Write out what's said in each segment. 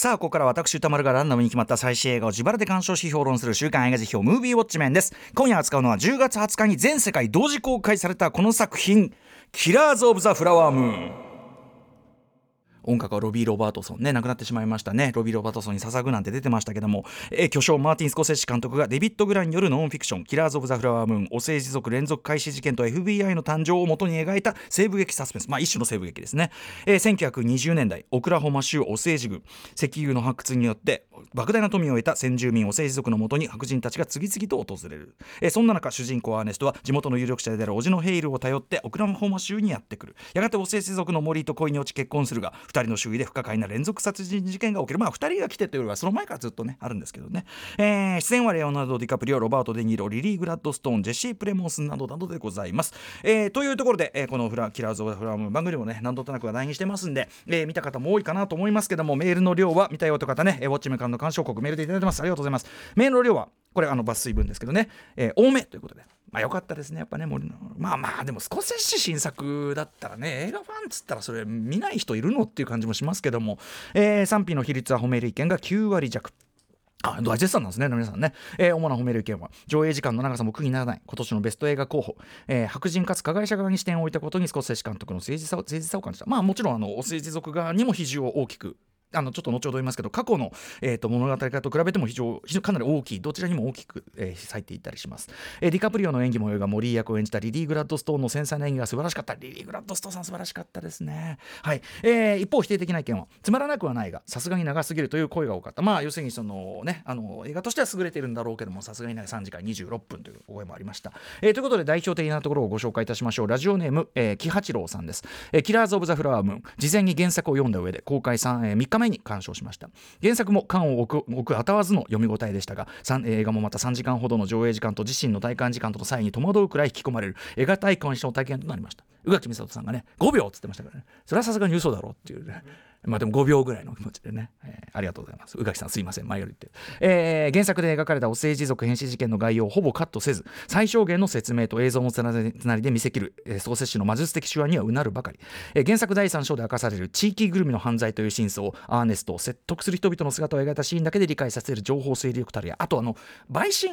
さあここから私歌丸がランダムに決まった最新映画を自腹で鑑賞し評論する週刊映画辞表ムービーウォッチメンです。今夜扱うのは10月20日に全世界同時公開されたこの作品キラーズ・オブ・ザ・フラワームーン音楽はロビー・ロバートソンね亡くなってしまいましたね。ロビー・ロバートソンに捧ぐなんて出てましたけども、えー、巨匠マーティン・スコセッシ監督がデビッド・グランによるノンフィクション「キラーズ・オブ・ザ・フラワームーン」お政治族連続開始事件と FBI の誕生をもとに描いた西部劇サスペンス。まあ一種の西部劇ですね、えー、1920年代オクラホマ州お政治軍石油の発掘によって莫大な富を得た先住民お政治族のもとに白人たちが次々と訪れる、えー、そんな中主人公アーネストは地元の有力者である叔父のヘイルを頼ってオクラホマ州にやってくる。やがてお政治族の森と恋に落ち結婚するが2人の周囲で不可解な連続殺人事件が起きる。まあ2人が来てというよりはその前からずっとねあるんですけどね、えー、出演はレオナルド・ディカプリオロバート・デ・ニーロリリー・グラッドストーンジェシー・プレモンスなどなどでございます、えー、というところで、えー、このフラキラーズ・オブ・フラム番組もね何度となく話題にしてますんで、えー、見た方も多いかなと思いますけどもメールの量は見たよという方ね、えー、ウォッチメカンの鑑賞国メールでいただいてます。ありがとうございます。メールの量はこれあの抜粋分ですけどね、えー、多めということでまあ良かったですね、やっぱね、森の。まあまあ、でも、スコセッシ新作だったらね、映画ファンっつったら、それ見ない人いるのっていう感じもしますけども、えー、賛否の比率は褒める意見が9割弱。あ、大絶賛なんですね、皆さんね。えー、主な褒める意見は、上映時間の長さも苦にならない、今年のベスト映画候補、えー、白人かつ加害者側に視点を置いたことにスコセッシ監督の政治さ政治さを感じた。まあもちろん、あの、お政治族側にも比重を大きくあのちょっと後ほど言いますけど過去の、えーと、物語化と比べても非常非常かなり大きいどちらにも大きく、えー、咲いていったりします、えー、ディカプリオの演技模様がモリー役を演じたリリー・グラッドストーンの繊細な演技が素晴らしかった。リリー・グラッドストーンさん素晴らしかったですね。はい、えー、一方否定的な意見はつまらなくはないがさすがに長すぎるという声が多かった。まあ要するにそのねあの映画としては優れているんだろうけどもさすがに3時間26分という声もありました、えー、ということで代表的なところをご紹介いたしましょう。ラジオネーム、えー、木八郎さんです、えー、キラーズ・オブ・ザ・フラワームーン事前に原作を読んだ上で公開 3,、えー、3日めに鑑賞しました。原作も缶を置く置く当たわずの読み応えでしたが映画もまた3時間ほどの上映時間と自身の体感時間との際に戸惑うくらい引き込まれる映画体感の体験となりました。宇垣美里さんがね5秒っつってましたからね。それはさすがに嘘だろうっていうね。まあでも5秒ぐらいの気持ちでね、えー、ありがとうございます。宇垣さんすいません。前より言って、えー、原作で描かれたお政治族変死事件の概要をほぼカットせず最小限の説明と映像のつなりで見せきる、えー、創設士の魔術的手腕にはうなるばかり、えー、原作第3章で明かされる地域ぐるみの犯罪という真相をアーネストを説得する人々の姿を描いたシーンだけで理解させる情報整理力たるやあとあの陪審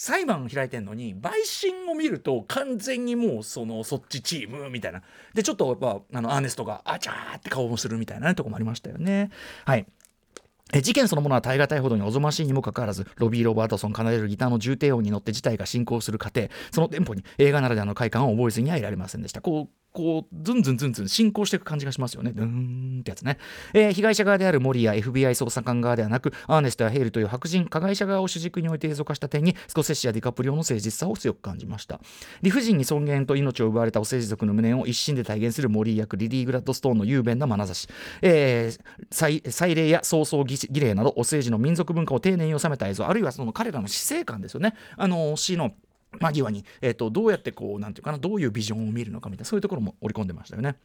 裁判開いてんのに陪審を見ると完全にもうそのそっちチームみたいな。でちょっとやっぱあのアーネストがあちゃーって顔もするみたいな、ね、とこもありましたよね。はい。事件そのものは耐え難いほどにおぞましいにもかかわらずロビー・ロバートソン奏でるギターの重低音に乗って事態が進行する過程そのテンポに映画ならではの快感を覚えずにはいられませんでした。こうこうズンズンズンズン進行していく感じがしますよね。ドゥーンってやつね、えー、被害者側であるモリや FBI 捜査官側ではなくアーネストやヘイルという白人加害者側を主軸に置いて映像化した点にスコセッシやディカプリオの誠実さを強く感じました。理不尽に尊厳と命を奪われたお政治族の無念を一心で体現するモリー役リリー・グラッドストーンの雄弁な眼差し、えー、祭礼や葬送儀礼などお政治の民族文化を丁寧に収めた映像あるいはその彼らの死生観ですよね。あの死の間際に、えーと、どうやってこうなんていうかなどういうビジョンを見るのかみたいなそういうところも織り込んでましたよね。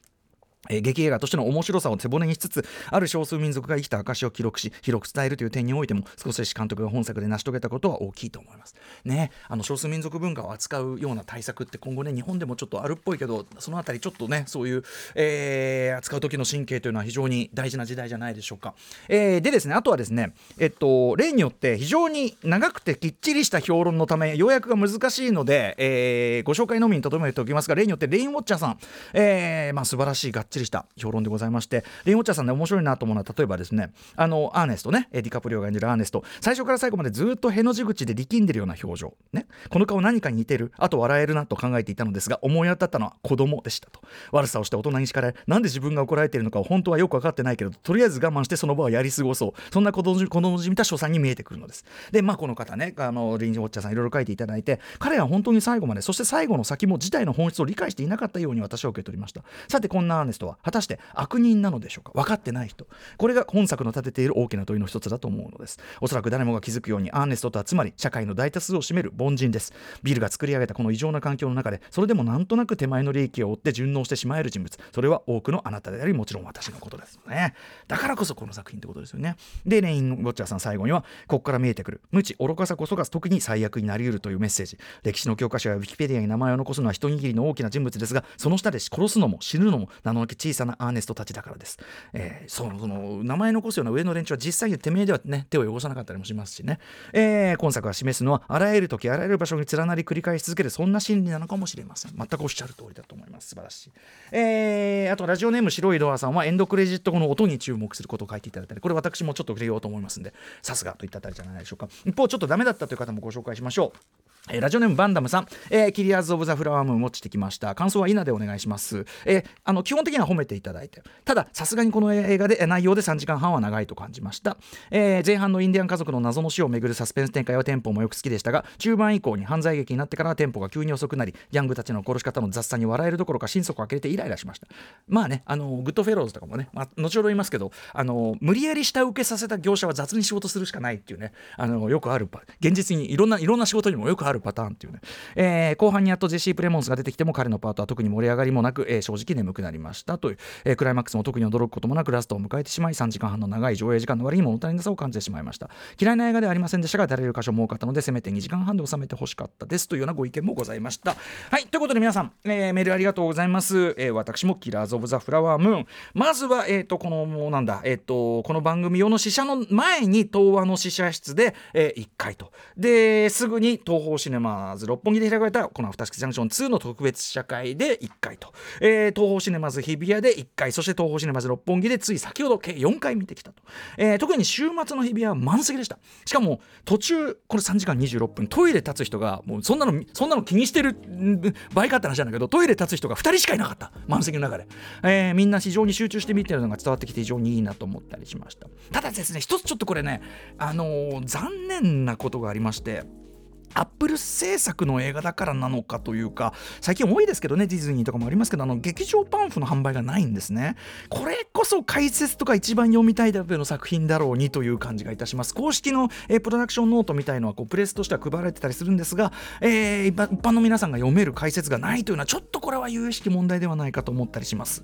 えー、劇映画としての面白さを背骨にしつつある少数民族が生きた証を記録し広く伝えるという点においてもスコセッシ監督が本作で成し遂げたことは大きいと思います。ね、あの少数民族文化を扱うような対策って今後ね日本でもちょっとあるっぽいけどそのあたりちょっとねそういう、えー、扱う時の神経というのは非常に大事な時代じゃないでしょうか。えー、でですねあとはですねえっと例によって非常に長くてきっちりした評論のため要約が難しいので、えー、ご紹介のみにとどめておきますが例によってレインウォッチャーさん、えーまあ、素晴らしいがっちりした評論でございましてレインウォッチャさんね面白いなと思うのは例えばですねあのアーネストねディカプリオが演じるアーネスト。最初から最後までずっとへの字口で力んでるような表情。ね。この顔何かに似てる？あと笑えるなと考えていたのですが思い当たったのは子供でしたと。悪さをして大人に叱られなんで自分が怒られているのかを本当はよく分かってないけどとりあえず我慢してその場をやり過ごそう。そんな子供子供じみた所作に見えてくるのです。でまあこの方ねあのレインウォッチャさんいろいろ書いていただいて彼は本当に最後までそして最後の先も事態の本質を理解していなかったように私は受け取りました。さてこんなアーネスト。は果たして悪人なのでしょうか？分かってない人。これが本作の立てている大きな問いの一つだと思うのです。おそらく誰もが気づくようにアーネストとはつまり社会の大多数を占める凡人です。ビルが作り上げたこの異常な環境の中でそれでもなんとなく手前の利益を追って順応してしまえる人物。それは多くのあなたでありもちろん私のことですね。だからこそこの作品ってことですよね。でレイン・ウォッチャーさん最後にはここから見えてくる。無知愚かさこそが特に最悪になり得るというメッセージ。歴史の教科書やウィキペディアに名前を残すのは一握りの大きな人物ですがその下で殺すのも死ぬのも名のく小さなアーネストたちだからです、えー、そのその名前残すような上の連中は実際にてめえではね手を汚さなかったりもしますしね、えー、今作が示すのはあらゆる時あらゆる場所に連なり繰り返し続けるそんな心理なのかもしれません。全くおっしゃる通りだと思います。素晴らしい、えー、あとラジオネーム白いドアさんはエンドクレジット後の音に注目することを書いていただいたり。これ私もちょっと触れようと思いますんでさすがといったあたりじゃないでしょうか。一方ちょっとダメだったという方もご紹介しましょう。えー、ラジオネームバンダムさん、えー、キリアーズ・オブ・ザ・フラワームーン持ちてきました。感想は稲でお願いします、えー、あの基本的には褒めていただいて。たださすがにこの映画で内容で3時間半は長いと感じました、えー、前半のインディアン家族の謎の死をめぐるサスペンス展開はテンポもよく好きでしたが中盤以降に犯罪劇になってからテンポが急に遅くなりギャングたちの殺し方の雑さに笑えるどころか心底呆れてイライラしました。まあねあのグッドフェローズとかもね、まあ、後ほど言いますけどあの無理やり下請けさせた業者は雑に仕事するしかないっていうねあのよくある現実にいろんないろんな仕事にもよくあるパターンっていうね。えー、後半にやっとジェシー・プレモンスが出てきても彼のパートは特に盛り上がりもなく、えー、正直眠くなりましたという、えー、クライマックスも特に驚くこともなくラストを迎えてしまい3時間半の長い上映時間の割に物足りなさを感じてしまいました。嫌いな映画ではありませんでしたがだれる箇所も多かったのでせめて2時間半で収めてほしかったですというようなご意見もございました。はいということで皆さん、えー、メールありがとうございます、えー、私もキラーズ・オブ・ザ・フラワームーン。まずはえっ、ー、とこのもうなんだえっ、ー、とこの番組用の試写の前に東和の試写室で、えー、1回と。ですぐに東宝シネマーズ六本木で開かれたこのアフターシックジャンクション2の特別試写会で1回と、えー、東宝シネマズ日比谷で1回そして東宝シネマズ六本木でつい先ほど計4回見てきたと、えー、特に週末の日比谷は満席でした。しかも途中これ3時間26分トイレ立つ人がもうそんなのそんなの気にしてる倍かって話なんだけどトイレ立つ人が2人しかいなかった。満席の中で、えー、みんな非常に集中して見てるのが伝わってきて非常にいいなと思ったりしました。ただですね一つちょっとこれねあのー、残念なことがありましてアップル制作の映画だからなのかというか最近多いですけどねディズニーとかもありますけどあの劇場パンフの販売がないんですね。これこそ解説とか一番読みたいタイプの作品だろうにという感じがいたします。公式の、え、プロダクションノートみたいのはこうプレスとしては配られてたりするんですが、えー、一般の皆さんが読める解説がないというのはちょっとこれは有意識問題ではないかと思ったりします、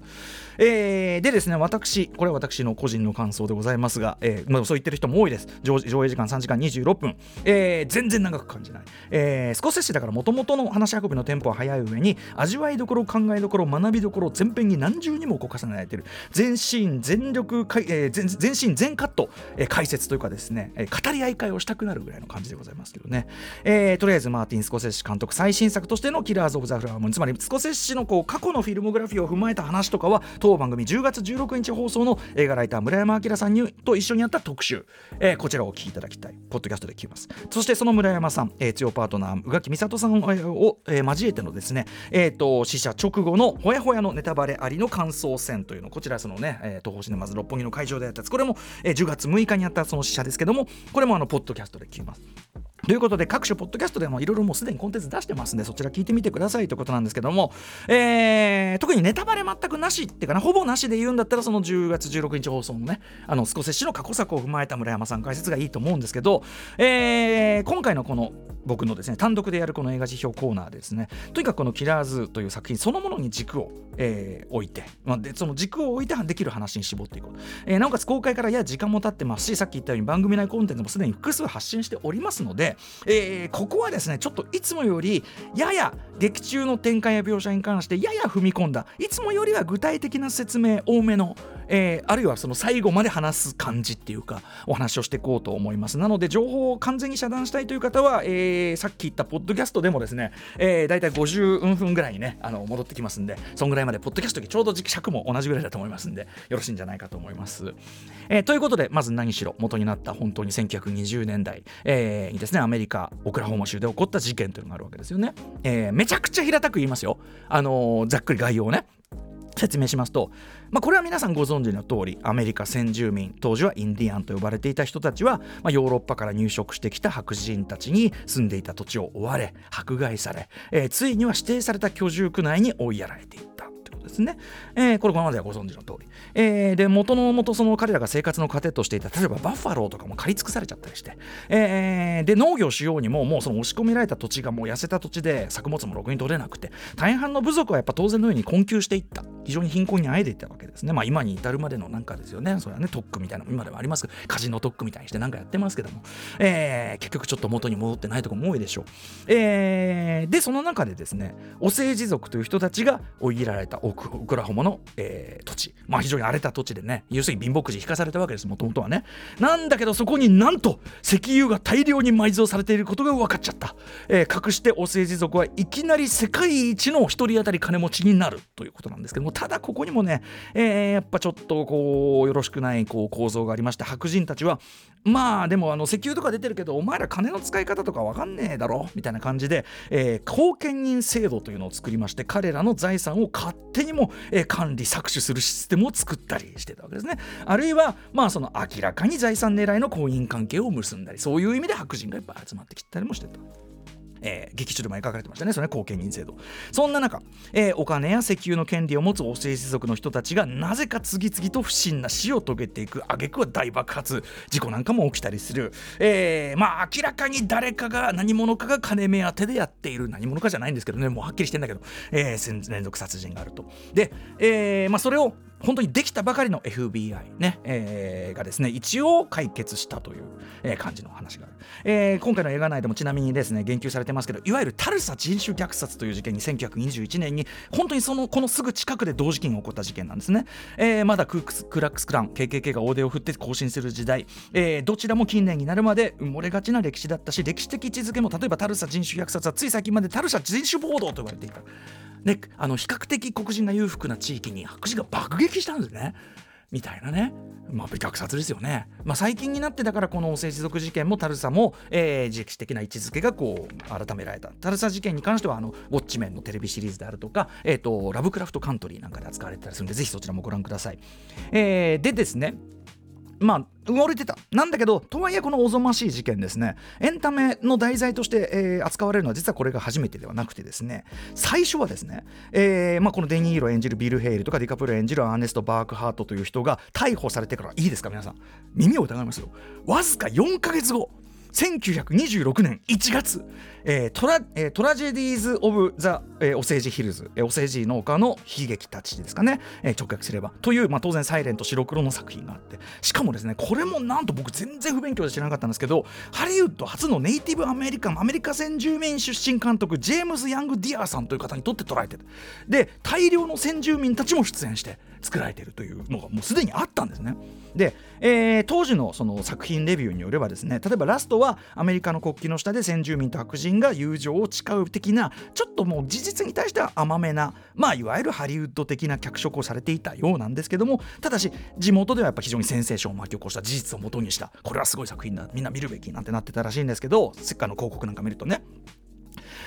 えー、でですね私これは私の個人の感想でございますが、えーまあ、そう言ってる人も多いです。上映時間3時間26分、えー、全然長く感じない。ない、えー、スコセッシだからもともとの話し運びのテンポは速い上に味わいどころ考えどころ学びどころ全編に何重にもこう重ねられてる。全シーン全力かい、えー、全全シーン全カット、えー、解説というかですね、えー、語り合い会をしたくなるぐらいの感じでございますけどね、えー、とりあえずマーティン・スコセッシ監督最新作としてのキラーズ・オブ・ザ・フラワームーンつまりスコセッシのこう過去のフィルモグラフィーを踏まえた話とかは当番組10月16日放送の映画ライター村山明さんにと一緒にやった特集、えー、こちらをお聞きいただきたい。ポッドキャストで聞きます。そしてその村山さん、え、強パートナー宇垣美里さんを、えー、交えてのですね、えーと、死者直後のほやほやのネタバレありの感想戦というのこちらそのね、えー、東宝シネマズ六本木の会場でやったやつこれも、えー、10月6日にやったその死者ですけどもこれもあのポッドキャストで聞きます。ということで各種ポッドキャストでもいろいろもうすでにコンテンツ出してますんでそちら聞いてみてくださいということなんですけども、えー、特にネタバレ全くなしっていうかなほぼなしで言うんだったらその10月16日放送のねあのスコセッシの過去作を踏まえた村山さん解説がいいと思うんですけど、えー、今回のこの僕のですね単独でやるこの映画辞表コーナーですね。とにかくこの「キラーズ」という作品そのものに軸を、えー、置いて、まあ、でその軸を置いてできる話に絞っていこう、えー、なおかつ公開からや時間も経ってますしさっき言ったように番組内コンテンツもすでに複数発信しておりますので、えー、ここはですねちょっといつもよりやや劇中の展開や描写に関してやや踏み込んだいつもよりは具体的な説明多めの、えー、あるいはその最後まで話す感じっていうかお話をしていこうと思います。なので情報を完全に遮断したいという方は、えー、さっき言ったポッドキャストでもですね、えー、大体50分ぐらいにねあの戻ってきますんでそんぐらいまでポッドキャストでちょうど尺も同じぐらいだと思いますんでよろしいんじゃないかと思います、えー、ということでまず何しろ元になった本当に1920年代、えー、にですねアメリカオクラホマ州で起こった事件というのがあるわけですよね、えー、めちゃくちゃ平たく言いますよ。あのー、ざっくり概要をね。説明しますと、まあ、これは皆さんご存知の通りアメリカ先住民当時はインディアンと呼ばれていた人たちは、まあ、ヨーロッパから入植してきた白人たちに住んでいた土地を追われ迫害され、えー、ついには指定された居住区内に追いやられていった。ってことですね。えー、これこれまではご存知の通り。えー、で元の元その彼らが生活の糧としていた例えばバッファローとかも刈り尽くされちゃったりして、えー、で農業しようにももうその押し込められた土地がもう痩せた土地で作物もろくに取れなくて大半の部族はやっぱ当然のように困窮していった。非常に貧困にあえいでいったわけですね。まあ今に至るまでのなんかですよね。それはね特区みたいな今でもありますけどカジノ特区みたいにしてなんかやってますけども、えー、結局ちょっと元に戻ってないとこも多いでしょう、えー、でその中でですねオセージ族という人たちが追い切られた。ウクラホマの、えー、土地。まあ非常に荒れた土地でね要するに貧乏くじ引かされたわけですもともとはね。なんだけどそこになんと石油が大量に埋蔵されていることが分かっちゃった、えー、隠してオセージ族はいきなり世界一の1人当たり金持ちになるということなんですけどもただここにもね、えー、やっぱちょっとこうよろしくないこう構造がありまして白人たちはまあでもあの石油とか出てるけどお前ら金の使い方とか分かんねえだろみたいな感じで、えー、後見人制度というのを作りまして彼らの財産を勝手にも、えー、管理搾取するシステムを作ったりしてたわけですねあるいはまあその明らかに財産狙いの婚姻関係を結んだりそういう意味で白人がいっぱい集まってきたりもしてた。えー、劇中でも描かれてましたね、それ、後見人制度。そんな中、えー、お金や石油の権利を持つ王政治族の人たちがなぜか次々と不審な死を遂げていく、挙句は大爆発、事故なんかも起きたりする、えー、まあ明らかに誰かが何者かが金目当てでやっている、何者かじゃないんですけどね、もうはっきりしてんだけど、えー、連続殺人があると。で、えーまあ、それを本当にできたばかりの FBI ね、えー、がですね一応解決したという、えー、感じの話がある、えー、今回の映画内でもちなみにですね言及されてますけどいわゆるタルサ人種虐殺という事件に1921年に本当にそのこのすぐ近くで同時期に起こった事件なんですね、えー、まだクークスクラックスクラン KKK が大手を振って更新する時代、えー、どちらも近年になるまで埋もれがちな歴史だったし歴史的位置づけも例えばタルサ人種虐殺はつい最近までタルサ人種暴動と言われていた。ね、あの比較的黒人が裕福な地域に白人が爆撃したんですね。みたいなね、まあ、虐殺ですよね。まあ、最近になってだからこの政治族事件もタルサも、えー、歴史的な位置づけがこう改められた。タルサ事件に関してはあのウォッチメンのテレビシリーズであるとか、えーと、ラブクラフトカントリーなんかで扱われてたりするんでぜひそちらもご覧ください。えー、でですねまあ埋もれてた。なんだけどとはいえこのおぞましい事件ですね。エンタメの題材として、えー、扱われるのは実はこれが初めてではなくてですね。最初はですね、えーまあ、このデニーロ演じるビル・ヘイルとかディカプリオ演じるアーネスト・バークハートという人が逮捕されてからいいですか皆さん。耳を疑いますよ。わずか4ヶ月後。1926年1月、えートラえー、 Tragedies of the、えー、 Osage Hills、えー、オセージの丘の悲劇たちですかね、えー、直訳すれば。という、まあ、当然サイレント白黒の作品があって。しかもですねこれもなんと僕全然不勉強で知らなかったんですけどハリウッド初のネイティブアメリカンアメリカ先住民出身監督ジェームズ・ヤング・ディアーさんという方にとって捉えてる。で大量の先住民たちも出演して作られているというのがもうすでにあったんですね。で、えー、当時のその作品レビューによればですね例えばラストはアメリカの国旗の下で先住民と白人が友情を誓う的なちょっともう事実に対しては甘めなまあいわゆるハリウッド的な脚色をされていたようなんですけどもただし地元ではやっぱ非常にセンセーションを巻き起こした事実をもとにしたこれはすごい作品だみんな見るべきなんてなってたらしいんですけどせっかの広告なんか見るとね。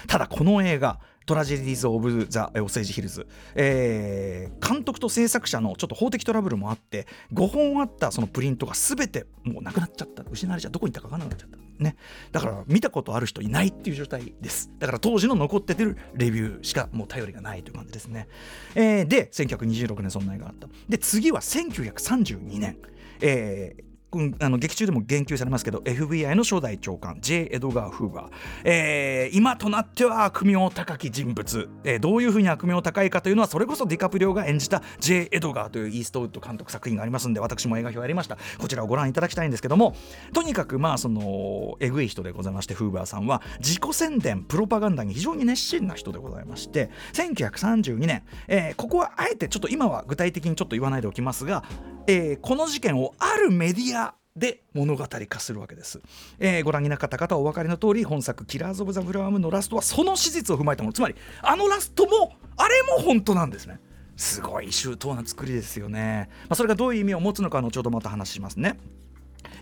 ただこの映画トラジェディーズ・オブ・ザ・オセージ・ヒルズ、えー、監督と制作者のちょっと法的トラブルもあって5本あったそのプリントが全てもうなくなっちゃった。失われちゃったどこに行ったか分からなくなっちゃった。ね。だから見たことある人いないっていう状態です。だから当時の残っててるレビューしかもう頼りがないという感じですね、えー、で1926年そんな映画があった。で次は1932年。えー、あの劇中でも言及されますけど FBI の初代長官 J. エドガー・フーバー、えー、今となっては悪名高き人物、えー、どういうふうに悪名高いかというのはそれこそディカプリオが演じた J. エドガーというイーストウッド監督作品がありますんで私も映画表やりましたこちらをご覧いただきたいんですけどもとにかくまあそのえぐい人でございましてフーバーさんは自己宣伝プロパガンダに非常に熱心な人でございまして1932年、えー、ここはあえてちょっと今は具体的にちょっと言わないでおきますが、えー、この事件をあるメディアで物語化するわけです、えー、ご覧になかった方はお分かりの通り本作「キラーズ・オブ・ザ・フラワーム」のラストはその史実を踏まえたもの。つまりあのラストもあれも本当なんですね。すごい周到な作りですよね、まあ、それがどういう意味を持つのか後ほどまた話しますね。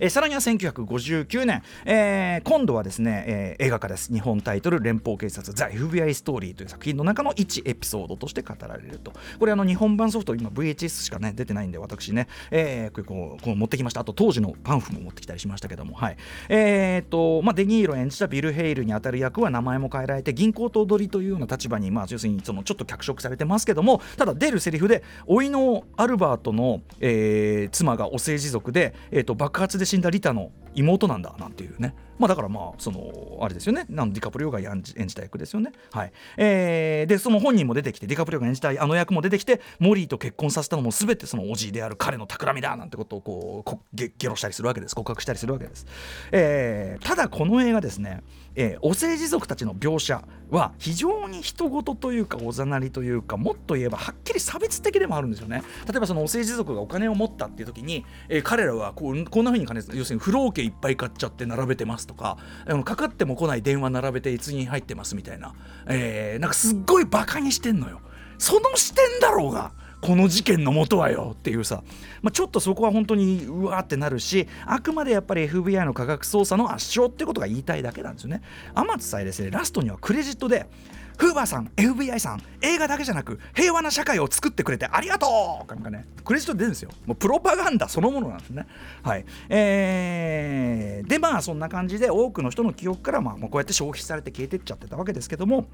えー、さらには1959年、えー、今度はですね、えー、映画化です。日本タイトル連邦警察ザ・ FBI ストーリーという作品の中の1エピソードとして語られると。これあの日本版ソフト今 VHS しかね出てないんで私ね、えー、こうこう持ってきました。あと当時のパンフも持ってきたりしましたけども。はい。えーとまあ、デニーロ演じたビル・ヘイルにあたる役は名前も変えられて銀行頭取りというような立場にまあ要するにそのちょっと脚色されてますけどもただ出るセリフで甥のアルバートの、えー、妻がお政治族で、えー、と爆発で死んだリタの妹なんだなんていうね。まあだからまあそのあれですよね。なんディカプリオが演じ演じた役ですよね。はい。えー、でその本人も出てきてディカプリオが演じたあの役も出てきてモリーと結婚させたのも全てそのおじいである彼の企みだなんてことをこうゲゲロしたりするわけです。告白したりするわけです、えー、ただこの映画ですねえー、お政治族たちの描写は非常に人事というかおざなりというかもっと言えばはっきり差別的でもあるんですよね。例えばそのお政治族がお金を持ったっていう時に、えー、彼らはこうこんなふうに金要するに不老家いっぱい買っちゃって並べてますとかかかっても来ない電話並べていつに入ってますみたいな、えー、なんかすっごいバカにしてんのよ。その視点だろうが。この事件のもとはよっていうさ、まあ、ちょっとそこは本当にうわーってなるしあくまでやっぱり FBI の科学捜査の圧勝ってことが言いたいだけなんですよね。天津さえですねラストにはクレジットでフーバーさん FBI さん映画だけじゃなく平和な社会を作ってくれてありがとう!なんかねクレジット出るんですよ。もうプロパガンダそのものなんですね。はい。えー、でまあそんな感じで多くの人の記憶からまあこうやって消費されて消えてっちゃってたわけですけども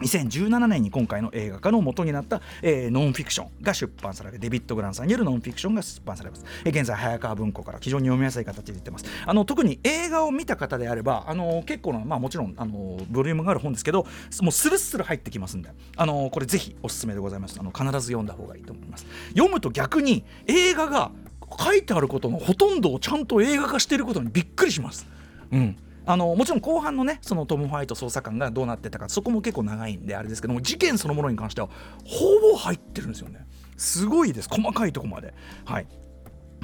2017年に今回の映画化の元になった、えー、ノンフィクションが出版されるデビッド・グランさんによるノンフィクションが出版されます、えー、現在早川文庫から非常に読みやすい形で出てます。あの特に映画を見た方であればあの結構なまあもちろんあのボリュームがある本ですけどもうスルスル入ってきますんであのこれぜひおすすめでございます。あの必ず読んだ方がいいと思います。読むと逆に映画が書いてあることのほとんどをちゃんと映画化していることにびっくりします。うん。あのもちろん後半のねそのトム・ホワイト捜査官がどうなってたかそこも結構長いんであれですけども事件そのものに関してはほぼ入ってるんですよね。すごいです。細かいとこまで。はい。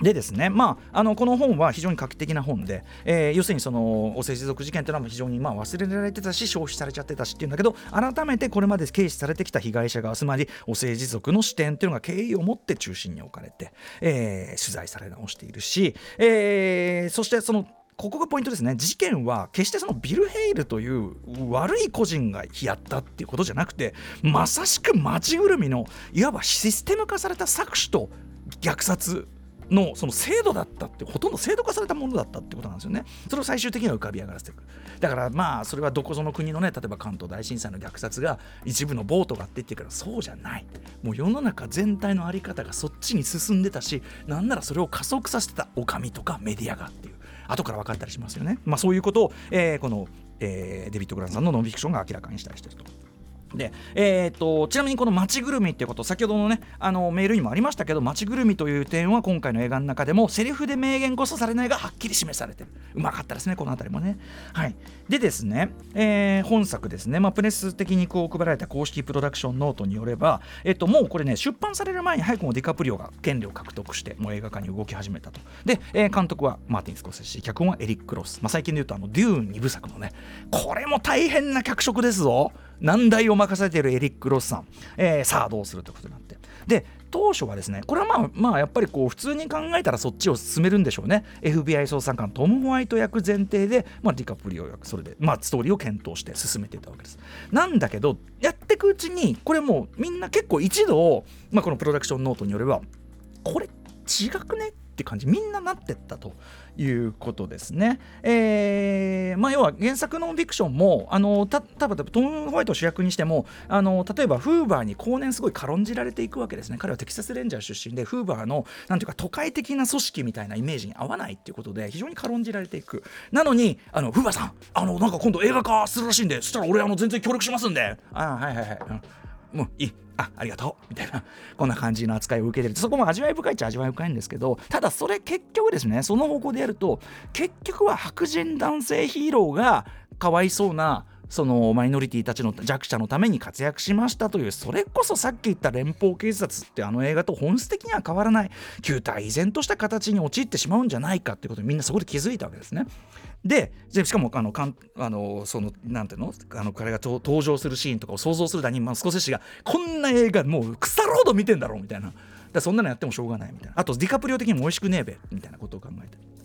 でですね、まあ、あのこの本は非常に画期的な本で、えー、要するにそのお政治族事件というのは非常にまあ忘れられてたし消費されちゃってたしっていうんだけど改めてこれまで軽視されてきた被害者側つまりお政治族の視点っていうのが敬意を持って中心に置かれて、えー、取材され直しているし、えー、そしてそのここがポイントですね。事件は決してそのビル・ヘイルという悪い個人がやったっていうことじゃなくてまさしく町ぐるみのいわばシステム化された搾取と虐殺のその制度だったってほとんど制度化されたものだったってことなんですよね。それを最終的には浮かび上がらせていくだからまあそれはどこぞの国のね例えば関東大震災の虐殺が一部のボートがって言ってからそうじゃない。もう世の中全体の在り方がそっちに進んでたしなんならそれを加速させてたお上とかメディアがって。後から分かったりしますよね。まあ、そういうことを、えー、この、えー、デビッド・グランさんのノンフィクションが明らかにしたりしてると。で、えーと、ちなみにこの街ぐるみっていうこと先ほどのねあのメールにもありましたけど街ぐるみという点は今回の映画の中でもセリフで明言こそされないがはっきり示されてる。うまかったですねこの辺りもね。はい。でですね、えー、本作ですね、まあ、プレス的にこう配られた公式プロダクションノートによれば、えっと、もうこれね出版される前に早くもディカプリオが権利を獲得してもう映画化に動き始めたと。で、えー、監督はマーティン・スコセッシ脚本はエリック・ロス、まあ、最近で言うとあのデューン2部作のね。これも大変な脚色ですぞ。難題を任せているエリック・ロスさん、えー、さあどうするということになって。で当初はですねこれはまあまあやっぱりこう普通に考えたらそっちを進めるんでしょうね。FBI 捜査官トム・ホワイト役前提で、まあ、ディカプリオ役それで、まあ、ストーリーを検討して進めていたわけです。なんだけどやっていくうちにこれもうみんな結構一度、まあ、このプロダクションノートによればこれ違くねって感じみんななってったと。いうことですね。えーまあ、要は原作のフィクションもあのた多分トム・ホワイトを主役にしてもあの例えばフーバーに後年すごい軽んじられていくわけですね。彼はテキサス・レンジャー出身でフーバーのなんていうか都会的な組織みたいなイメージに合わないっていうことで非常に軽んじられていく。なのにあのフーバーさんあのなんか今度映画化するらしいんでそしたら俺あの全然協力しますんで。ああはいはいはい、うん、もういい。あありがとうみたいな こんな感じの扱いを受けてる。そこも味わい深いっちゃ味わい深いんですけどただそれ結局ですねその方向でやると結局は白人男性ヒーローがかわいそうなそのマイノリティたちの弱者のために活躍しましたというそれこそさっき言った連邦警察ってあの映画と本質的には変わらない。旧態依然とした形に陥ってしまうんじゃないかっていうことにみんなそこで気づいたわけですね。でしかもあのかんあのそのなんていうの？あの彼が登場するシーンとかを想像するだに、まあ、スコセッシがこんな映画もう腐ろうと見てんだろうみたいな。だそんなのやってもしょうがないみたいな。あとディカプリオ的にも美味しくねえべみたいなことを考えて。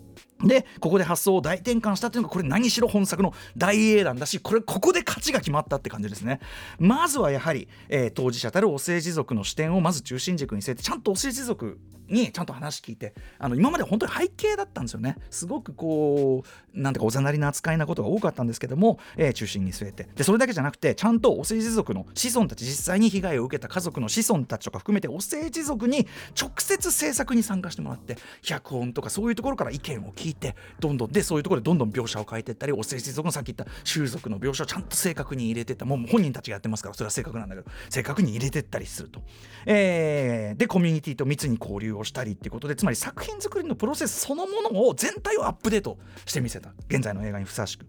でここで発想を大転換したっていうのがこれ何しろ本作の大英断だしこれここで勝ちが決まったって感じですね。まずはやはり、えー、当事者たるお政治族の視点をまず中心軸に据えてちゃんとお政治族にちゃんと話聞いてあの今まで本当に背景だったんですよね。すごくこうなんていうかおざなりな扱いなことが多かったんですけども、えー、中心に据えて。でそれだけじゃなくてちゃんとお政治族の子孫たち実際に被害を受けた家族の子孫たちとか含めてお政治族に直接政策に参加してもらって脚本とかそういうところから意見を聞いてどんどんでそういうところでどんどん描写を変えていったりお世辞族のさっき言った習俗の描写をちゃんと正確に入れてった。もう本人たちがやってますからそれは正確なんだけど正確に入れてったりすると、えー、でコミュニティと密に交流をしたりっていうことでつまり作品作りのプロセスそのものを全体をアップデートしてみせた。現在の映画にふさわしく、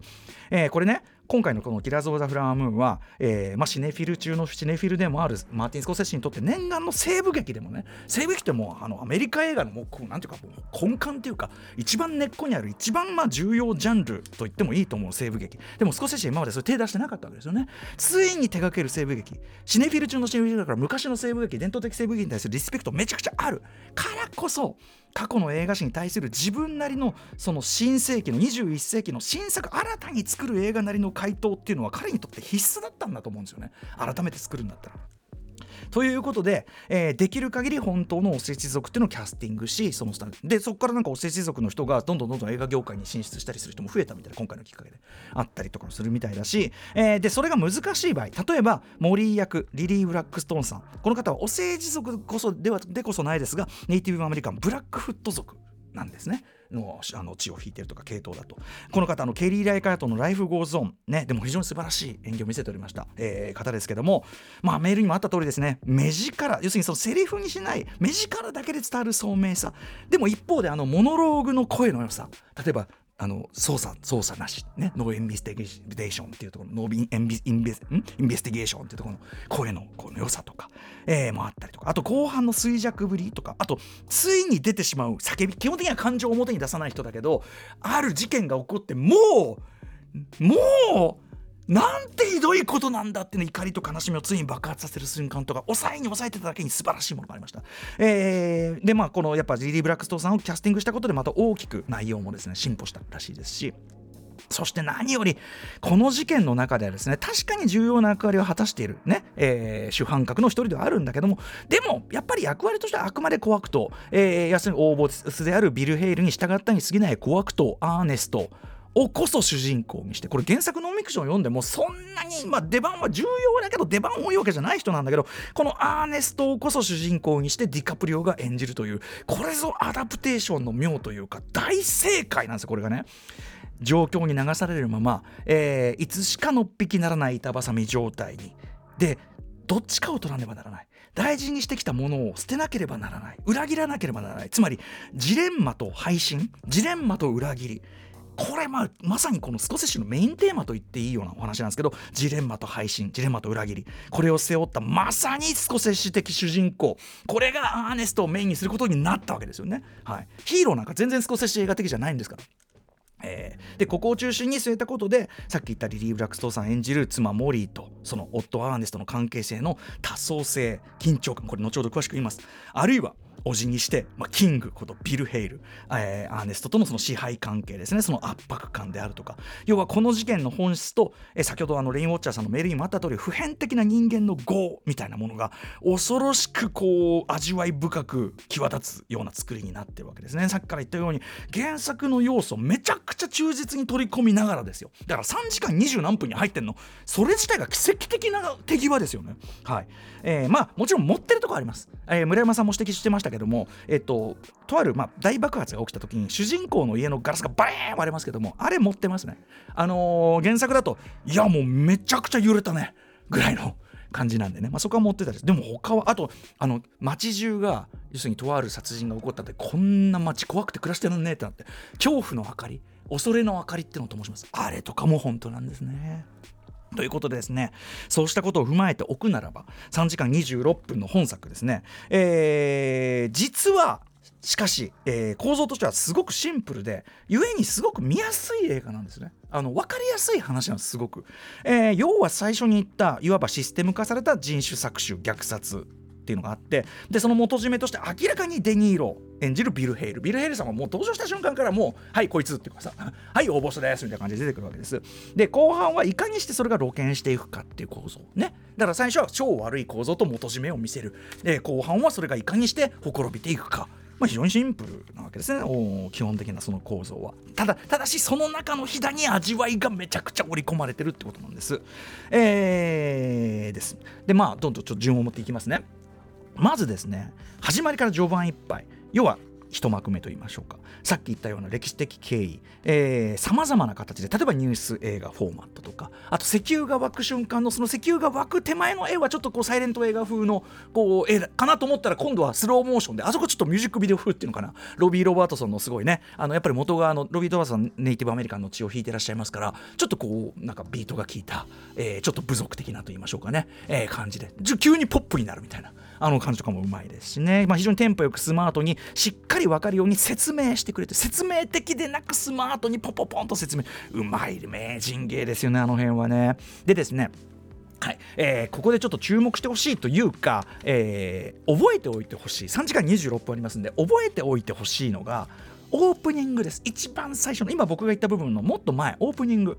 えー、これね今回のこの「キラーズ・オブ・ザ・フラワームーンは」えーまあ、シネフィル中のシネフィルでもあるマーティン・スコセッシにとって念願の西部劇でもね西部劇ってもうあのアメリカ映画のもうこうなんていうか根幹っていうか一番根っこにある一番まあ重要ジャンルと言ってもいいと思う西部劇。でもスコセッシ今までそれ手出してなかったわけですよね。ついに手掛ける西部劇。シネフィル中のシネフィルだから昔の西部劇伝統的西部劇に対するリスペクトめちゃくちゃある。からこそ過去の映画史に対する自分なりのその新世紀の21世紀の新作新たに作る映画なりの回答っていうのは彼にとって必須だったんだと思うんですよね改めて作るんだったら。ということで、えー、できる限り本当のオセージ族っていうのをキャスティングしそのスタでそこからなんかオセージ族の人がどんどんどんどん映画業界に進出したりする人も増えたみたいな今回のきっかけであったりとかするみたいだし、えー、でそれが難しい場合例えばモリー役リリー・グラッドストーンさんこの方はオセージ族こそではでこそないですがネイティブアメリカンブラックフット族なんですね。のあの血を引いてるとか系統だと。この方のケリー・ライカートの「ライフ・ゴーズ・オン」ねでも非常に素晴らしい演技を見せておりました、えー、方ですけどもまあメールにもあった通りですね。目力要するにそのセリフにしない目力だけで伝わる聡明さ。でも一方であのモノローグの声の良さ。例えばあの操作操作なし、ね、 no investigation っていうところ no inve- inves- investigation っていうところの声のこの良さとか、えー、もあったりとかあと後半の衰弱ぶりとかあとついに出てしまう叫び基本的には感情を表に出さない人だけどある事件が起こってもうもうなんてひどいことなんだっていう怒りと悲しみをついに爆発させる瞬間とか抑えに抑えてただけに素晴らしいものがありました。えー、でまあこのやっぱジリー・ブラックストーさんをキャスティングしたことでまた大きく内容もですね進歩したらしいですし。そして何よりこの事件の中ではですね確かに重要な役割を果たしているね、えー、主犯格の一人ではあるんだけどもでもやっぱり役割としてはあくまで怖くと、えー、要するに応募スであるビル・ヘイルに従ったに過ぎない怖くとアーネストをこそ主人公にしてこれ原作ノンフィクションを読んでもそんなに、まあ、出番は重要だけど出番多いわけじゃない人なんだけどこのアーネストをこそ主人公にしてディカプリオが演じるというこれぞアダプテーションの妙というか大正解なんですよこれがね。状況に流されるまま、えー、いつしかのっぴきならない板挟み状態に。でどっちかを取らねばならない。大事にしてきたものを捨てなければならない。裏切らなければならない。つまりジレンマと配信ジレンマと裏切り。これまあまさにこのスコセッシュのメインテーマと言っていいようなお話なんですけどジレンマと配信ジレンマと裏切り。これを背負ったまさにスコセッシュ的主人公。これがアーネストをメインにすることになったわけですよね、はい、ヒーローなんか全然スコセッシュ映画的じゃないんですから。えー、でここを中心に据えたことでさっき言ったリリー・ブラックストーさん演じる妻モリーとその夫アーネストの関係性の多層性緊張感これ後ほど詳しく言います。あるいはおじにして、まあ、キングことビル・ヘイル、えー、アーネストとのその支配関係ですね。その圧迫感であるとか。要はこの事件の本質と、えー、先ほどあのレインウォッチャーさんのメールにもあった通り普遍的な人間の業みたいなものが恐ろしくこう味わい深く際立つような作りになってるわけですね。さっきから言ったように原作の要素めちゃくちゃ忠実に取り込みながらですよ。だから3時間20何分に入ってんの。それ自体が奇跡的な手際ですよね。はい、えー、まあもちろん持ってるとこあります、えー、村山さんも指摘してましたけども、えっと、とある、まあ、大爆発が起きた時に主人公の家のガラスがバーン割れますけどもあれ持ってますね。あのー、原作だといやもうめちゃくちゃ揺れたねぐらいの感じなんでね、まあ、そこは持ってたりでも他はあとあの街中が要するにとある殺人が起こったってこんな街怖くて暮らしてるねってなって恐怖の明かり恐れの明かりってのを灯しますあれとかも本当なんですね。ということでですねそうしたことを踏まえておくならば3時間26分の本作ですね、えー、実はしかし、えー、構造としてはすごくシンプルで故にすごく見やすい映画なんですね。あの分かりやすい話なんですすごく、えー、要は最初に言ったいわばシステム化された人種搾取虐殺。っていうのがあってでその元締めとして明らかにデニーロ演じるビル・ヘイル。ビル・ヘイルさんはもう登場した瞬間からもう「はいこいつ」っていうかさ「はい応募者です」みたいな感じで出てくるわけです。で後半はいかにしてそれが露見していくかっていう構造ね。だから最初は超悪い構造と元締めを見せる。で後半はそれがいかにしてほころびていくか。まあ、非常にシンプルなわけですね。基本的なその構造は。ただただしその中のひだに味わいがめちゃくちゃ織り込まれてるってことなんです。えー、です。でまあどんどんちょっと順を持っていきますね。まずですね始まりから序盤いっぱい要は一幕目と言いましょうか。さっき言ったような歴史的経緯さまざまな形で例えばニュース映画フォーマットとかあと石油が湧く瞬間のその石油が湧く手前の絵はちょっとこうサイレント映画風のこう絵かなと思ったら今度はスローモーションであそこちょっとミュージックビデオ風っていうのかな。ロビー・ロバートソンのすごいね。あのやっぱり元側のロビー・ロバートソンネイティブアメリカンの血を引いてらっしゃいますからちょっとこうなんかビートが効いた、えー、ちょっと部族的なと言いましょうかね、えー、感じで。急にポップになるみたいな。あの感じとかもうまいですしね、まあ、非常にテンポよくスマートにしっかり分かるように説明してくれて説明的でなくスマートにポポポンと説明。うまい名人芸ですよねあの辺はね。でですねはい。えー、ここでちょっと注目してほしいというか、えー、覚えておいてほしい。3時間26分ありますんで覚えておいてほしいのがオープニングです。一番最初の今僕が言った部分のもっと前オープニング。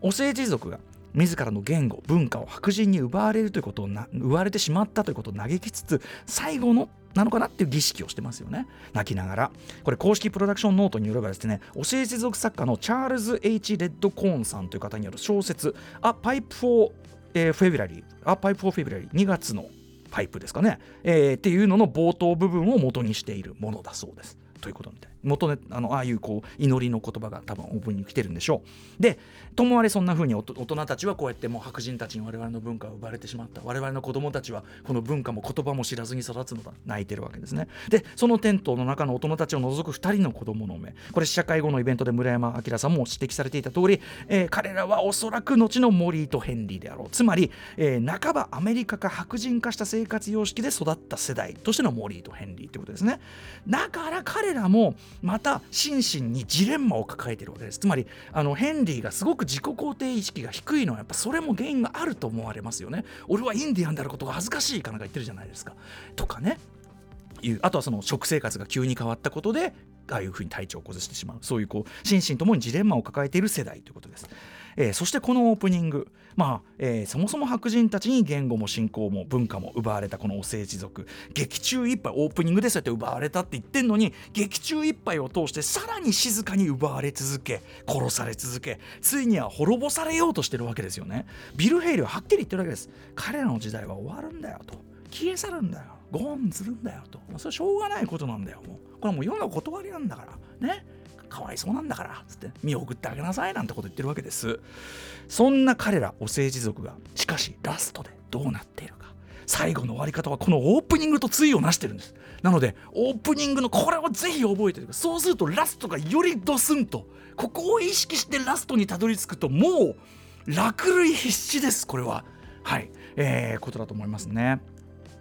お政治族が自らの言語文化を白人に奪われるということをな奪われてしまったということを嘆きつつ最後のなのかなっていう儀式をしてますよね。泣きながら。これ公式プロダクションノートによればですねお政治族作家のチャールズ・ H・ レッドコーンさんという方による小説「A Pipe for、えー、February」「A Pipe for February」2月のパイプですかね、えー、っていうのの冒頭部分を元にしているものだそうです。ということみたい。元ねあのああいうこう祈りの言葉が多分オープンに来てるんでしょう。でともあれそんな風に大人たちはこうやってもう白人たちに我々の文化を奪われてしまった。我々の子供たちはこの文化も言葉も知らずに育つのだ。泣いてるわけですね。でそのテントの中の大人たちを除く2人の子供の目。これ試写会後のイベントで村山明さんも指摘されていた通り、えー、彼らはおそらく後のモリーとヘンリーであろう。つまり、えー、半ばアメリカか白人化した生活様式で育った世代としてのモリーとヘンリーということですね。だから彼らもまた心身にジレンマを抱えているわけです。つまりあのヘンリーがすごく自己肯定意識が低いのはやっぱそれも原因があると思われますよね。俺はインディアンであることが恥ずかしいかなんか言ってるじゃないですか。とかね。いうあとはその食生活が急に変わったことでああいうふうに体調を崩してしまう。そういうこう心身ともにジレンマを抱えている世代ということです。えー、そしてこのオープニング、まあえー、そもそも白人たちに言語も信仰も文化も奪われたこのお政治族。劇中一杯オープニングでそうやって奪われたって言ってんのに劇中一杯を通してさらに静かに奪われ続け殺され続けついには滅ぼされようとしてるわけですよね。ビル・ヘイルははっきり言ってるわけです。彼らの時代は終わるんだよと。消え去るんだよ。ゴーンするんだよと。それはしょうがないことなんだよ。もう。これはもう世の断りなんだから。ね。かわいそうなんだからつって見送ってあげなさいなんてこと言ってるわけです。そんな彼らお政治族がしかしラストでどうなっているか。最後の終わり方はこのオープニングと対をなしてるんです。なのでオープニングのこれをぜひ覚えておい。てそうするとラストがよりドスンとここを意識してラストにたどり着くともう落類必至です。これは。はい。えー、ことだと思いますね。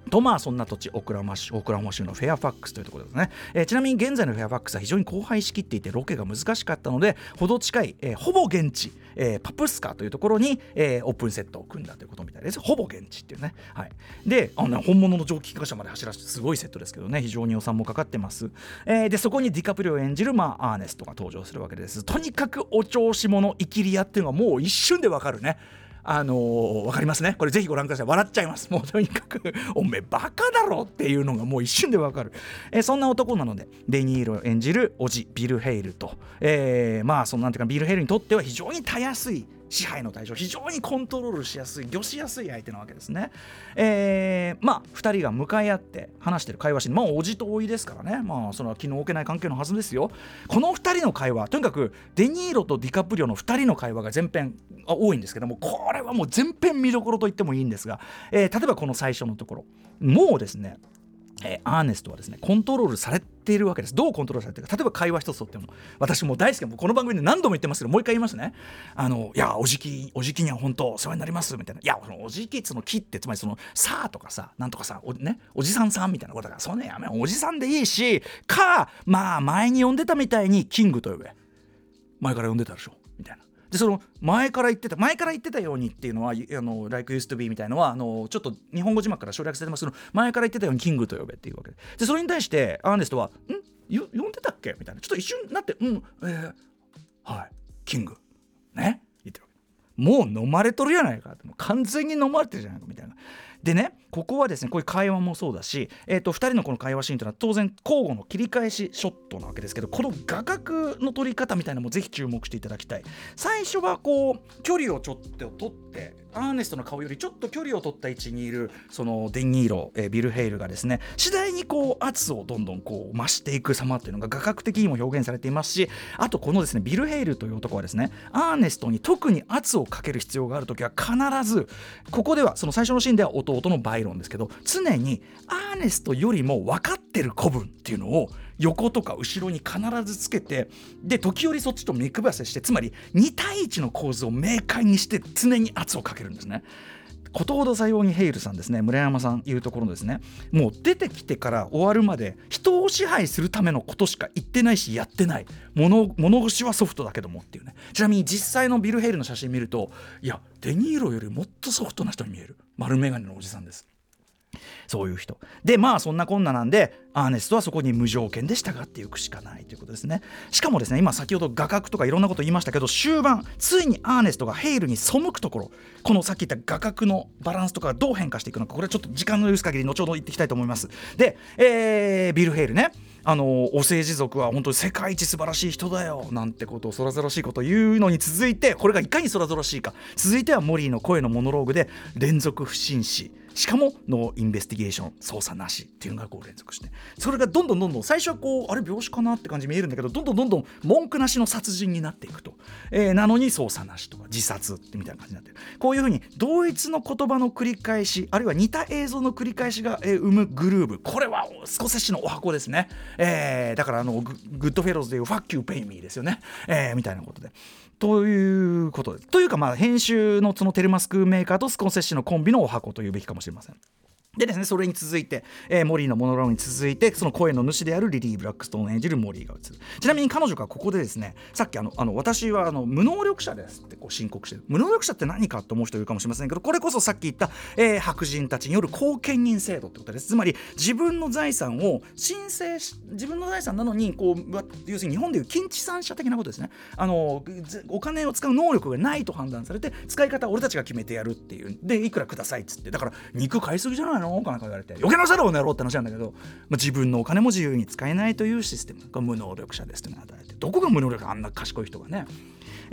とまあそんな土地オクラマ州オクラホマ州のフェアファックスというところですね、えー、ちなみに現在のフェアファックスは非常に荒廃しきっていてロケが難しかったのでほど近い、えー、ほぼ現地、えー、パプスカというところに、えー、オープンセットを組んだということみたいです。ほぼ現地っていうね、はい、であの、本物の蒸気機関車まで走らせてすごいセットですけどね。非常に予算もかかってます、えー、でそこにディカプリオを演じる、まあ、アーネストが登場するわけです。とにかくお調子者イキリアっていうのがもう一瞬でわかるね。あのー、分かりますね。これぜひご覧ください。笑っちゃいます。もうとにかくおめえバカだろっていうのがもう一瞬で分かる、えー、そんな男なのでデニーロ演じるおじビル・ヘイルと、えー、まあそのなんていうかビル・ヘイルにとっては非常にたやすい支配の対象非常にコントロールしやすい魚しやすい相手なわけですね。えー、まあ2人が向かい合って話してる会話しまあおじとおいですからねまあそれは気の置けない関係のはずですよ。この2人の会話とにかくデニーロとディカプリオの2人の会話が前編多いんですけどもこれはもう全編見どころと言ってもいいんですが、えー、例えばこの最初のところもうですねえー、アーネストはですねコントロールされているわけです。どうコントロールされてるか。例えば会話一つとっても。私も大好きもこの番組で何度も言ってますけどもう一回言いますね。あのいやおじきおじきには本当お世話になりますみたいな。いやそのおじきその木ってつまりそのさあとかさなんとかさお,、ね、おじさんさんみたいなことだからそんなやめおじさんでいいしかまあ前に呼んでたみたいにキングと呼べ。前から呼んでたでしょ。みたいな。でその前から言ってた前から言ってたようにっていうのはあの Like used to be みたいのはあのちょっと日本語字幕から省略されてますけど前から言ってたようにキングと呼べっていうわけで。でそれに対してアーネストは「ん？呼んでたっけ?」みたいな。ちょっと一瞬なって「うん。えー、はい。キング。ね」言ってるわけ。もう飲まれとるやないかって。もう完全に飲まれてるじゃないかみたいな。でねここはですねこういう会話もそうだし、えーと、2人のこの会話シーンというのは当然交互の切り返しショットなわけですけどこの画角の撮り方みたいなのもぜひ注目していただきたい。最初はこう距離をちょっと取ってアーネストの顔よりちょっと距離を取った位置にいるそのデニーロ、えー、ビル・ヘイルがですね次第にこう圧をどんどんこう増していく様っていうのが画角的にも表現されていますしあとこのですねビル・ヘイルという男はですねアーネストに特に圧をかける必要がある時は必ずここではその最初のシーンでは弟のバイロンですけど常にアーネストよりも分かってる子分っていうのを横とか後ろに必ずつけてで時折そっちと目配せしてつまり2対1の構図を明快にして常に圧をかけるんですね。ことほどさようにヘイルさんですね村山さんいうところですねもう出てきてから終わるまで人を支配するためのことしか言ってないしやってない。物物腰はソフトだけどもっていうね。ちなみに実際のビル・ヘイルの写真見るといやデニーロよりもっとソフトな人に見える。丸眼鏡のおじさんです。そういう人。でまあそんなこんななんでアーネストはそこに無条件で従っていくしかないということですね。しかもですね今先ほど画角とかいろんなこと言いましたけど終盤ついにアーネストがヘイルに背くところ。このさっき言った画角のバランスとかがどう変化していくのか。これはちょっと時間の許す限り後ほど言っていきたいと思います。で、えー、ビル・ヘイルね。あのお政治族は本当に世界一素晴らしい人だよなんてことをそらぞらしいこと言うのに続いてこれがいかにそらぞらしいか。続いてはモリーの声のモノローグで連続不審死。しかも no investigation 捜査なしっていうのがこう連続して。それがどんどんどんどん最初はこうあれ病死かなって感じ見えるんだけどどんどんどんどん文句なしの殺人になっていくと、えー、なのに捜査なしとか自殺ってみたいな感じになってるこういうふうに同一の言葉の繰り返しあるいは似た映像の繰り返しが、えー、生むグルーブ。これはスコセッシの十八番ですね、えー、だからあのグッドフェローズでいう「ファッキューペイミー」ですよね、えー、みたいなことで。ということですというかまあ編集のそのテルマスクメーカーとスコンセッシのコンビのお箱というべきかもしれません。でですね、それに続いて、えー、モリーのモノローグに続いて、その声の主であるリリー・ブラックストーン演じるモリーが映る。ちなみに彼女がここでですね、さっきあの、あの私はあの無能力者ですってこう申告してる。無能力者って何かと思う人いるかもしれませんけど、これこそさっき言った、えー、白人たちによる後見人制度ってことです。つまり、自分の財産を申請し、自分の財産なのに、こう、要するに日本でいう近地産者的なことですね。あの、お金を使う能力がないと判断されて、使い方は俺たちが決めてやるっていう。で、いくらくださいっつって。だから、肉買いすぎじゃない？のかなんか言われて。余計なお世話をやろうって話なんだけど、まあ、自分のお金も自由に使えないというシステムが無能力者ですというのを与えてどこが無能力あんな賢い人がね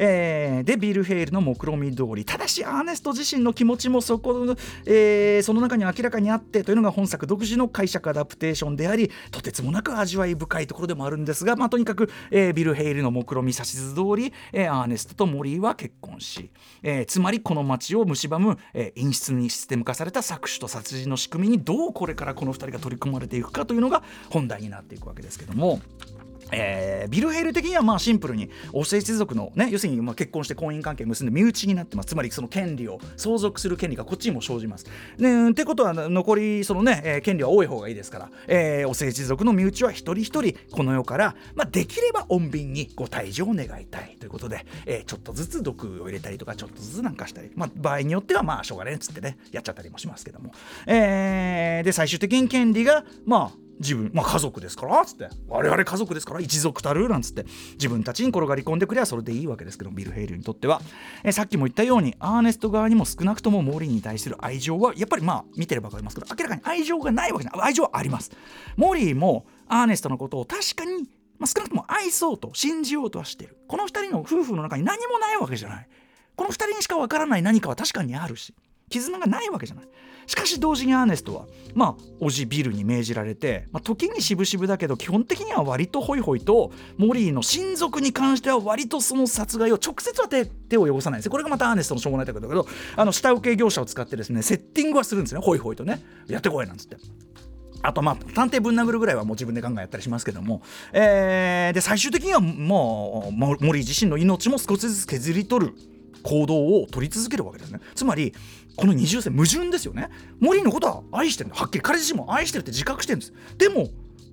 えー、でビル・ヘイルの目論見通りただしアーネスト自身の気持ちもそこの、えー、その中に明らかにあってというのが本作独自の解釈アダプテーションでありとてつもなく味わい深いところでもあるんですが、まあ、とにかく、えー、ビル・ヘイルの目論見指図通り、えー、アーネストとモリーは結婚し、えー、つまりこの街を蝕む、えー、陰湿にシステム化された搾取と殺人の仕組みにどうこれからこの2人が取り組まれていくかというのが本題になっていくわけですけども。えー、ビル・ヘイル的にはまあシンプルにオセ一族のね要するにまあ結婚して婚姻関係結んで身内になってますつまりその権利を相続する権利がこっちにも生じます。ね、ってことは残りそのね、えー、権利は多い方がいいですから、えー、オセ一族の身内は一人一人この世から、まあ、できれば穏便にご退場を願いたいということで、えー、ちょっとずつ毒を入れたりとかちょっとずつなんかしたり、まあ、場合によってはまあしょうがねっつってねやっちゃったりもしますけども、えー、で最終的に権利がまあ自分、まあ、家族ですからつって。我々家族ですから一族たるなんつって。自分たちに転がり込んでくればそれでいいわけですけどビル・ヘイルにとっては、えさっきも言ったようにアーネスト側にも少なくともモーリーに対する愛情はやっぱりまあ見てれば分かりますけど明らかに愛情がないわけじゃない。愛情はあります。モーリーもアーネストのことを確かに、まあ、少なくとも愛そうと信じようとはしてる。この2人の夫婦の中に何もないわけじゃない。この2人にしか分からない何かは確かにあるし絆がないわけじゃない。しかし同時にアーネストはまあおじビルに命じられて、まあ、時に渋々だけど基本的には割とホイホイとモリーの親族に関しては割とその殺害を直接は手手を汚さないんですこれがまたアーネストのしょうもないところだけどあの下請け業者を使ってですねセッティングはするんですね。ホイホイとね。やってこいなんつって。あとまあ探偵ぶん殴るぐらいはもう自分で考えやったりしますけども、えー、で最終的にはもうモリー自身の命も少しずつ削り取る行動を取り続けるわけですね。つまりこの二重性矛盾ですよね。モリーのことは愛してるはっきり。彼自身も愛してるって自覚してるんです。でも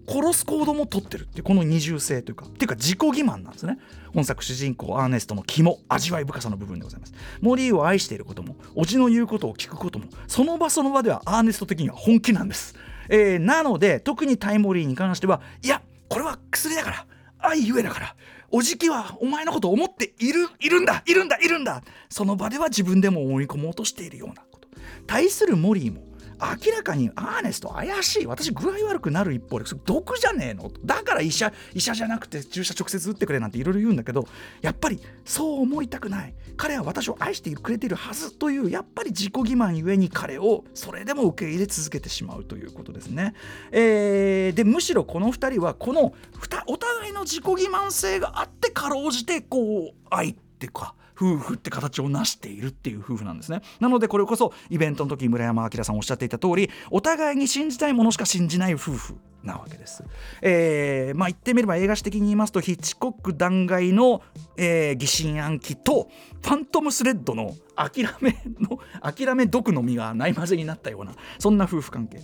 殺す行動も取ってるってこの二重性というか。っていうか自己欺瞞なんですね。本作主人公アーネストの肝味わい深さの部分でございます。モリーを愛していることも叔父の言うことを聞くこともその場その場ではアーネスト的には本気なんです、えー、なので特にタイモリーに関してはいやこれは薬だから。愛ゆえだから。おじきはお前のこと思っているいるんだいるんだいるんだ。その場では自分でも思い込もうとしているようなこと。対するモリーも明らかにアーネスト怪しい。私具合悪くなる一方で毒じゃねえの？だから医者医者じゃなくて注射直接打ってくれなんていろいろ言うんだけどやっぱりそう思いたくない。彼は私を愛してくれているはずというやっぱり自己欺瞞ゆえに彼をそれでも受け入れ続けてしまうということですね。えー、でむしろこの2人はこのお互いの自己欺瞞性があってかろうじてこう愛っていうか。夫婦って形を成しているっていう夫婦なんですねなのでこれこそイベントの時村山明さんおっしゃっていた通りお互いに信じたいものしか信じない夫婦なわけです。えー、まあ言ってみれば映画史的に言いますとヒッチコック弾劾の、えー、疑心暗鬼とファントムスレッドの諦めの諦め毒の実がないまぜになったようなそんな夫婦関係。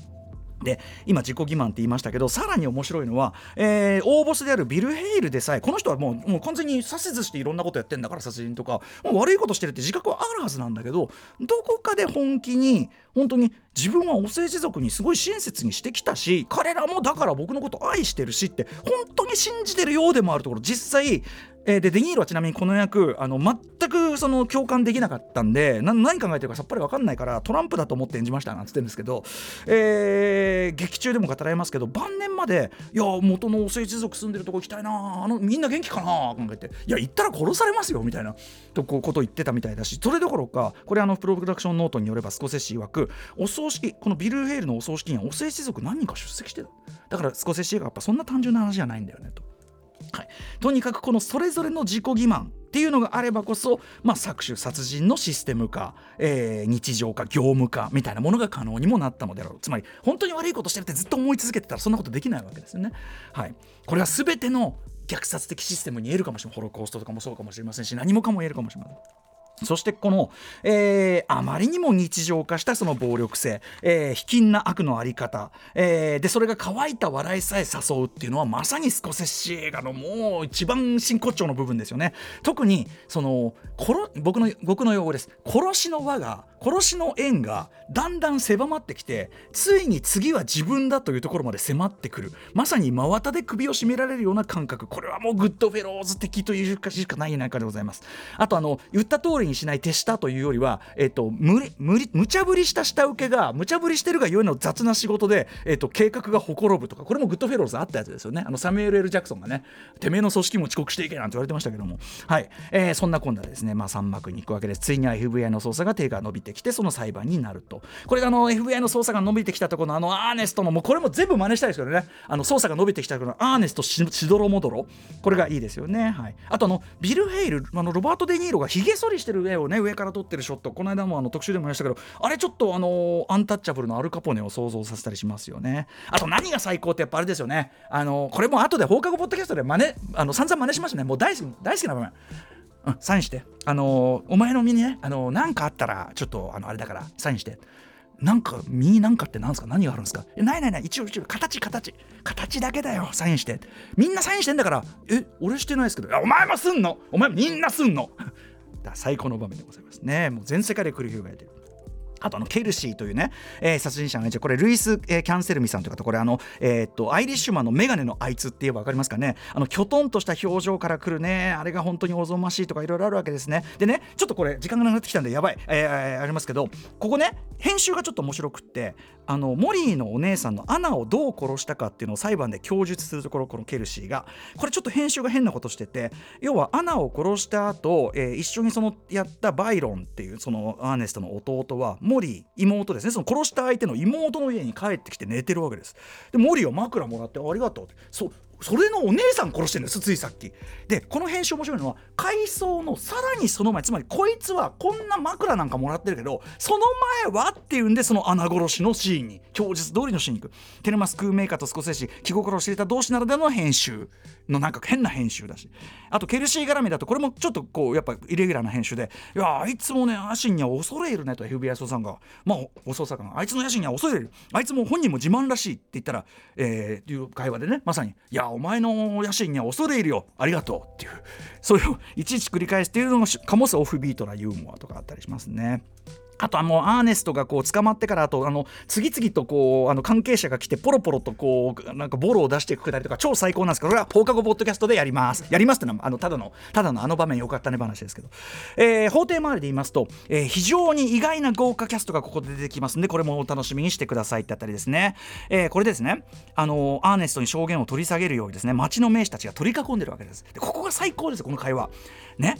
で今自己欺瞞って言いましたけどさらに面白いのは、えー、大ボスであるビル・ヘイルでさえこの人はもうもう完全に指図していろんなことやってんだから殺人とかもう悪いことしてるって自覚はあるはずなんだけどどこかで本気に本当に自分はお政治族にすごい親切にしてきたし彼らもだから僕のこと愛してるしって本当に信じてるようでもあるところ実際えー、でデニーロはちなみにこの役あの全くその共感できなかったんで何考えてるかさっぱり分かんないからトランプだと思って演じましたなんつってるんですけど、えー、劇中でも語られますけど晩年まで「いや元のお政治族住んでるとこ行きたいなあのみんな元気かな」考えて「いや行ったら殺されますよ」みたいなとここと言ってたみたいだしそれどころかこれあのプロダクションノートによればスコセッシ曰くお葬式このビル・ヘイルのお葬式にはお政治族何人か出席してただからスコセッシがやっぱそんな単純な話じゃないんだよねと。はい、とにかくこのそれぞれの自己欺瞞っていうのがあればこそ、まあ、搾取殺人のシステム化、えー、日常化業務化みたいなものが可能にもなったのであろうつまり本当に悪いことしてるってずっと思い続けてたらそんなことできないわけですよね。はい、これは全ての虐殺的システムに言えるかもしれませんホロコーストとかもそうかもしれませんし何もかも言えるかもしれません。そしてこの、えー、あまりにも日常化したその暴力性、えー、卑近な悪のあり方、えー、でそれが乾いた笑いさえ誘うっていうのはまさにスコセッシ映画のもう一番真骨頂の部分ですよね。特にその僕の僕の用語です。殺しの輪が殺しの縁がだんだん狭まってきてついに次は自分だというところまで迫ってくる。まさに真綿で首を絞められるような感覚。これはもうグッドフェローズ的というかしかない中でございます。あとあの言った通りにしない手下というよりは、えっと、無理無理無茶ぶりした下請けが無茶ぶりしてるがゆえの雑な仕事で、えっと、計画がほころぶとかこれもグッドフェローズあったやつですよね。あのサミュエル・エル・ジャクソンがねてめえの組織も遅刻していけなんて言われてましたけども。はい、えー、そんな今度はですね。まあ3幕に行くわけです。ついに FBI の捜査が手が伸びてきてその裁判になると。これがあの FBI の捜査が伸びてきたところのあのアーネストのもうこれも全部真似したいですけどね。あの捜査が伸びてきたところのアーネストししどろもどろ。これがいいですよね。はい。あとあのビル・ヘイルあのロバート・デ・ニーロがひげ剃りしてる絵をね上から撮ってるショット。この間もあの特集でも言いましたけどあれちょっとあのアンタッチャブルのアルカポネを想像させたりしますよね。あと何が最高ってやっぱあれですよね。あのこれも後で放課後ポッドキャストで真似あの散々真似しましたね。もう大好き大好きな場面。サインして。あの、お前の身にね、あのー、なんかあったら、ちょっと、あの、あれだから、サインして。なんか、身なんかって何すか？何があるんですか？ないないない、一応、一応、形、形。形だけだよ、サインして。みんなサインしてんだから、え、俺してないですけど、お前もすんの？お前みんなすんの だ最高の場面でございますね。もう全世界で繰り広げられてる。あとあのケルシーというね、えー、殺人者のねこれルイス・えー、キャンセルミさんという方これあの、えー、っとアイリッシュマンのメガネのあいつって言えば分かりますかね。あのきょとんとした表情からくるねあれが本当におぞましいとかいろいろあるわけですね。でねちょっとこれ時間がなくなってきたんでやばい、えー、ありますけどここね編集がちょっと面白くってあのモリーのお姉さんのアナをどう殺したかっていうのを裁判で供述するところこのケルシーがこれちょっと編集が変なことしてて要はアナを殺した後、えー、一緒にそのやったバイロンっていうそのアーネストの弟はモリー妹ですね。その殺した相手の妹の家に帰ってきて寝てるわけです。でモリーは枕もらってありがとうって。そそれのお姉さん殺してるんですついさっき。でこの編集面白いのは回想のさらにその前つまりこいつはこんな枕なんかもらってるけどその前はっていうんでその穴殺しのシーンに供述通りのシーンに行く。テルマス・クーメーカーとスコセッシ気心を知れた同士ならでの編集のなんか変な編集だし。あとケルシー絡みだとこれもちょっとこうやっぱイレギュラーな編集でいやあいつもねアシンには恐れるねと FBI 捜査官が。まあお捜査官があいつの野心には恐れる。あいつも本人も自慢らしいって言ったらえー、いう会話でねまさに。いやお前の野心には恐れ入るよ。ありがとう。っていう。それをいちいち繰り返すっていうのが醸すオフビートなユーモアとかあったりしますね。あとはもうアーネストがこう捕まってからあとあの次々とこうあの関係者が来てポロポロとこうなんかボロを出していくくだりとか超最高なんですけどこれは放課後ポッドキャストでやります。やりますってのはあのただのただのあの場面よかったね話ですけど、えー、法廷周りで言いますと、えー、非常に意外な豪華キャストがここで出てきますんでこれもお楽しみにしてくださいってあたりですね、えー、これですねあのアーネストに証言を取り下げるようにですね町の名士たちが取り囲んでるわけです。でここが最高ですこの会話。ね。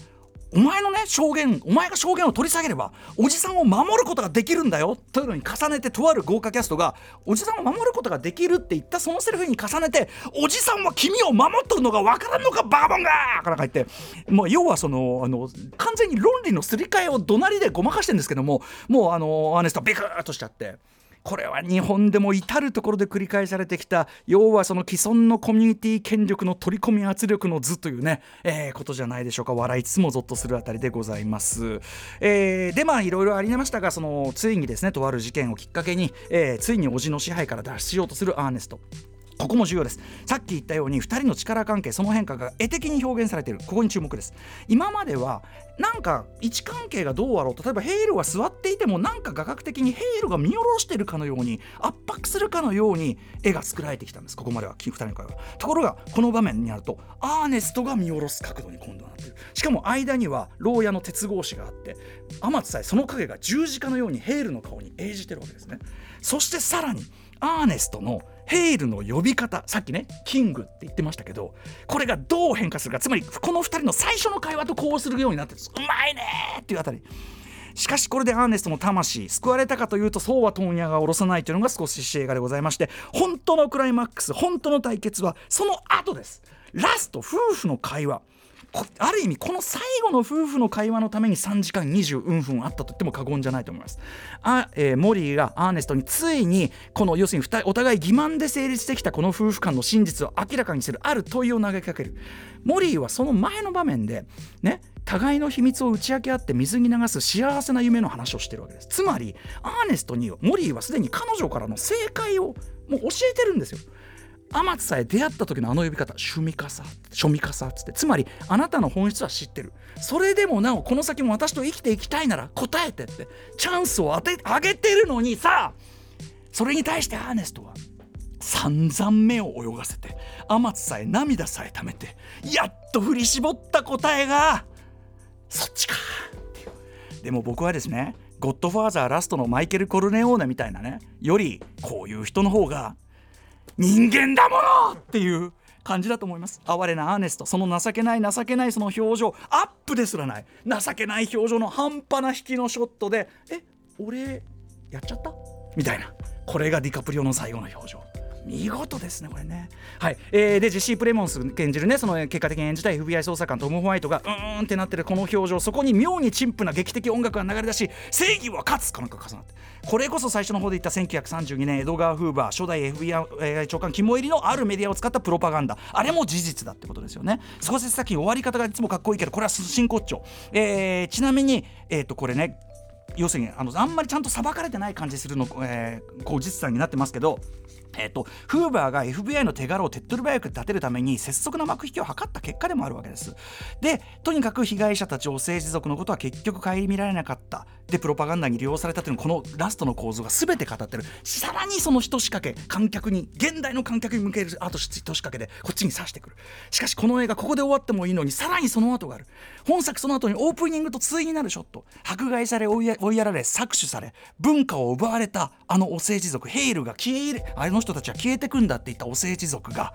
お前のね証言お前が証言を取り下げればおじさんを守ることができるんだよというのに重ねてとある豪華キャストがおじさんを守ることができるって言ったそのセリフに重ねておじさんは君を守っとるのがわからんのかバカボンがから書いてもう要はそのあの完全に論理のすり替えを怒鳴りでごまかしてるんですけどももうあのアーネストビクッとしちゃって。これは日本でも至る所で繰り返されてきた要はその既存のコミュニティ権力の取り込み圧力の図というね、えー、ことじゃないでしょうか。笑いつつもゾッとするあたりでございます、えー、でまあいろいろありましたがそのついにですねとある事件をきっかけに、えー、ついに叔父の支配から脱出しようとするアーネスト。ここも重要です。さっき言ったように2人の力関係その変化が絵的に表現されている。ここに注目です。今まではなんか位置関係がどうあろう例えばヘイルは座っていてもなんか画角的にヘイルが見下ろしてるかのように圧迫するかのように絵が作られてきたんです。ここまでは2人の会話。ところがこの場面になるとアーネストが見下ろす角度に今度はなっている。しかも間には牢屋の鉄格子があって天津さえその影が十字架のようにヘイルの顔に映じてるわけですね。そしてさらにアーネストのヘイルの呼び方さっきねキングって言ってましたけどこれがどう変化するかつまりこの2人の最初の会話とこうするようになってるうまいねっていうあたり。しかしこれでアーネストの魂救われたかというとそうは問屋が下ろさないというのが少し映画でございまして本当のクライマックス本当の対決はその後です。ラスト夫婦の会話。ある意味この最後の夫婦の会話のために3時間20分あったと言っても過言じゃないと思います。あ、えー、モリーがアーネストについにこの要するにお互い欺瞞で成立してきたこの夫婦間の真実を明らかにするある問いを投げかける。モリーはその前の場面でね互いの秘密を打ち明け合って水に流す幸せな夢の話をしてるわけです。つまりアーネストにモリーはすでに彼女からの正解をもう教えてるんですよ。天津さえ出会った時のあの呼び方趣味かさ庶味かさっつって。つまりあなたの本質は知ってる。それでもなおこの先も私と生きていきたいなら答えてって。チャンスを当てあげてるのにさそれに対してアーネストは散々目を泳がせて天津さえ涙さえためてやっと振り絞った答えがそっちか。っていうでも僕はですねゴッドファーザーラストのマイケル・コルネオーネみたいなねよりこういう人の方が人間だもの!っていう感じだと思います。哀れなアーネスト。その情けない情けないその表情。アップですらない。情けない表情の半端な引きのショットでえ俺やっちゃった？みたいな。これがディカプリオの最後の表情。見事ですねこれね。はい、えー、でジェシー・プレモンス演じるねその結果的に演じた FBI 捜査官トム・ホワイトがうーんってなってるこの表情そこに妙に陳腐な劇的音楽が流れ出し正義は勝つかなんか重なって。これこそ最初の方で言った1932年エドガー・フーバー初代 FBI 長官肝入りのあるメディアを使ったプロパガンダ。あれも事実だってことですよね。少し先終わり方がいつもかっこいいけどこれは真骨頂、えー、ちなみにえっ、ー、とこれね要するにあのあんまりちゃんと裁かれてない感じするの、えー、こう実際になってますけどえっと、フーバーが FBI の手柄を手っ取り早く立てるために拙速な幕引きを図った結果でもあるわけです。でとにかく被害者たちを政治族のことは結局顧みられなかったでプロパガンダに利用されたというこのラストの構造が全て語ってる。さらにその一仕掛け観客に現代の観客に向けるあと一仕掛けでこっちに刺してくる。しかしこの映画ここで終わってもいいのにさらにその後がある。本作その後にオープニングと対になるショット。迫害され追いやられ搾取され文化を奪われたあのお政治族ヘイルが消えあの人たちは消えてくんだって言ったお政治族が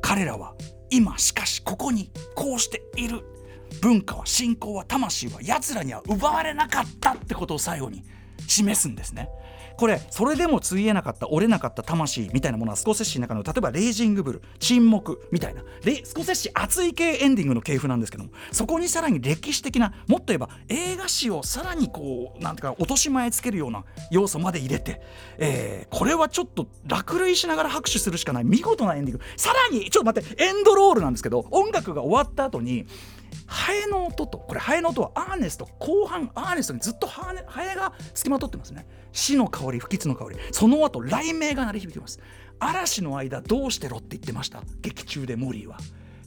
彼らは今しかしここにこうしている。文化は信仰は魂は奴らには奪われなかったってことを最後に示すんですね。これそれでもついえなかった折れなかった魂みたいなものはスコセッシの中の例えばレイジングブル沈黙みたいな。スコセッシ熱い系エンディングの系譜なんですけどもそこにさらに歴史的なもっと言えば映画史をさらにこうなんていうか落とし前つけるような要素まで入れて、えー、これはちょっと落類しながら拍手するしかない。見事なエンディング。さらにちょっと待ってエンドロールなんですけど音楽が終わった後にハエの音とこれハエの音はアーネスト後半アーネストにずっとハエが付きまとってますね。死の香り不吉の香り。その後雷鳴が鳴り響きます。嵐の間どうしてろって言ってました。劇中でモリーは。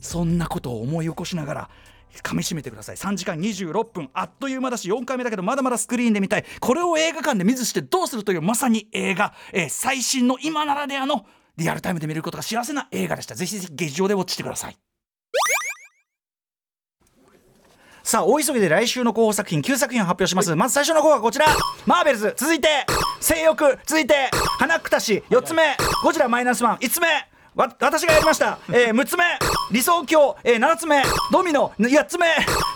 そんなことを思い起こしながら噛みしめてください。3時間26分。あっという間だし4回目だけどまだまだスクリーンで見たい。これを映画館で見ずしてどうするというまさに映画、えー最新の今ならではのリアルタイムで見ることが幸せな映画でした。ぜひぜひ劇場でウォッチしてください。さあ大急ぎで来週の候補作品9作品を発表します。まず最初の候補はこちら。マーベルズ続いて正欲。続いて花腐し。4つ目。ゴジラマイナスワン。5つ目。わ私がやりました、えー、6つ目。理想郷、えー、7つ目。ドミノ。8つ目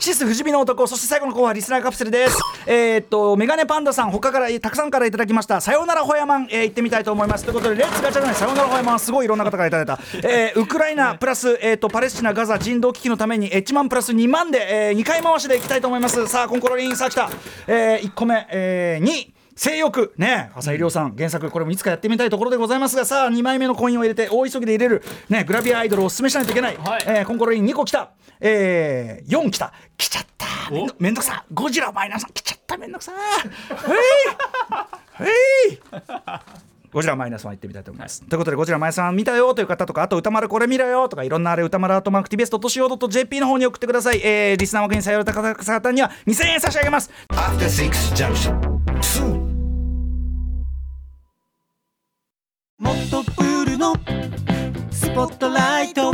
シス不死身の男そして最後の候補はリスナーカプセルです。えー、っとメガネパンダさん他からたくさんからいただきました。さよならホヤマン、えー、行ってみたいと思います。ということで let's ガチャじゃないさよならホヤマンすごいいろんな方からいただいた、えー、ウクライナプラス、えー、っとパレスチナガザ人道危機のために1万プラス2万で、えー、2回回しでいきたいと思います。さあコンコロリンさあ来た、えー、1個目、えー、2性欲。ね浅井亮さん原作これもいつかやってみたいところでございますがさあ2枚目のコインを入れて大急ぎで入れる。ねグラビアアイドルをおすすめしないといけない、はい。えーコンコロリン2個来たえー、4来た。来ちゃった。めんどめんどくさゴジラマイナス。来ちゃった。めんどくさ へい。へい。ゴジラマイナスワン行ってみたいと思います。ということで、ゴジラマイナスワン見たよという方とか、あと歌丸これ見ろよ。とか、いろんなあれ歌丸アートマーク TBS.CO.JP の方に送ってください。えー、リスナー枠に採用された方々には2000円差し上げます。After Six Junction. もっとプールのスポットライト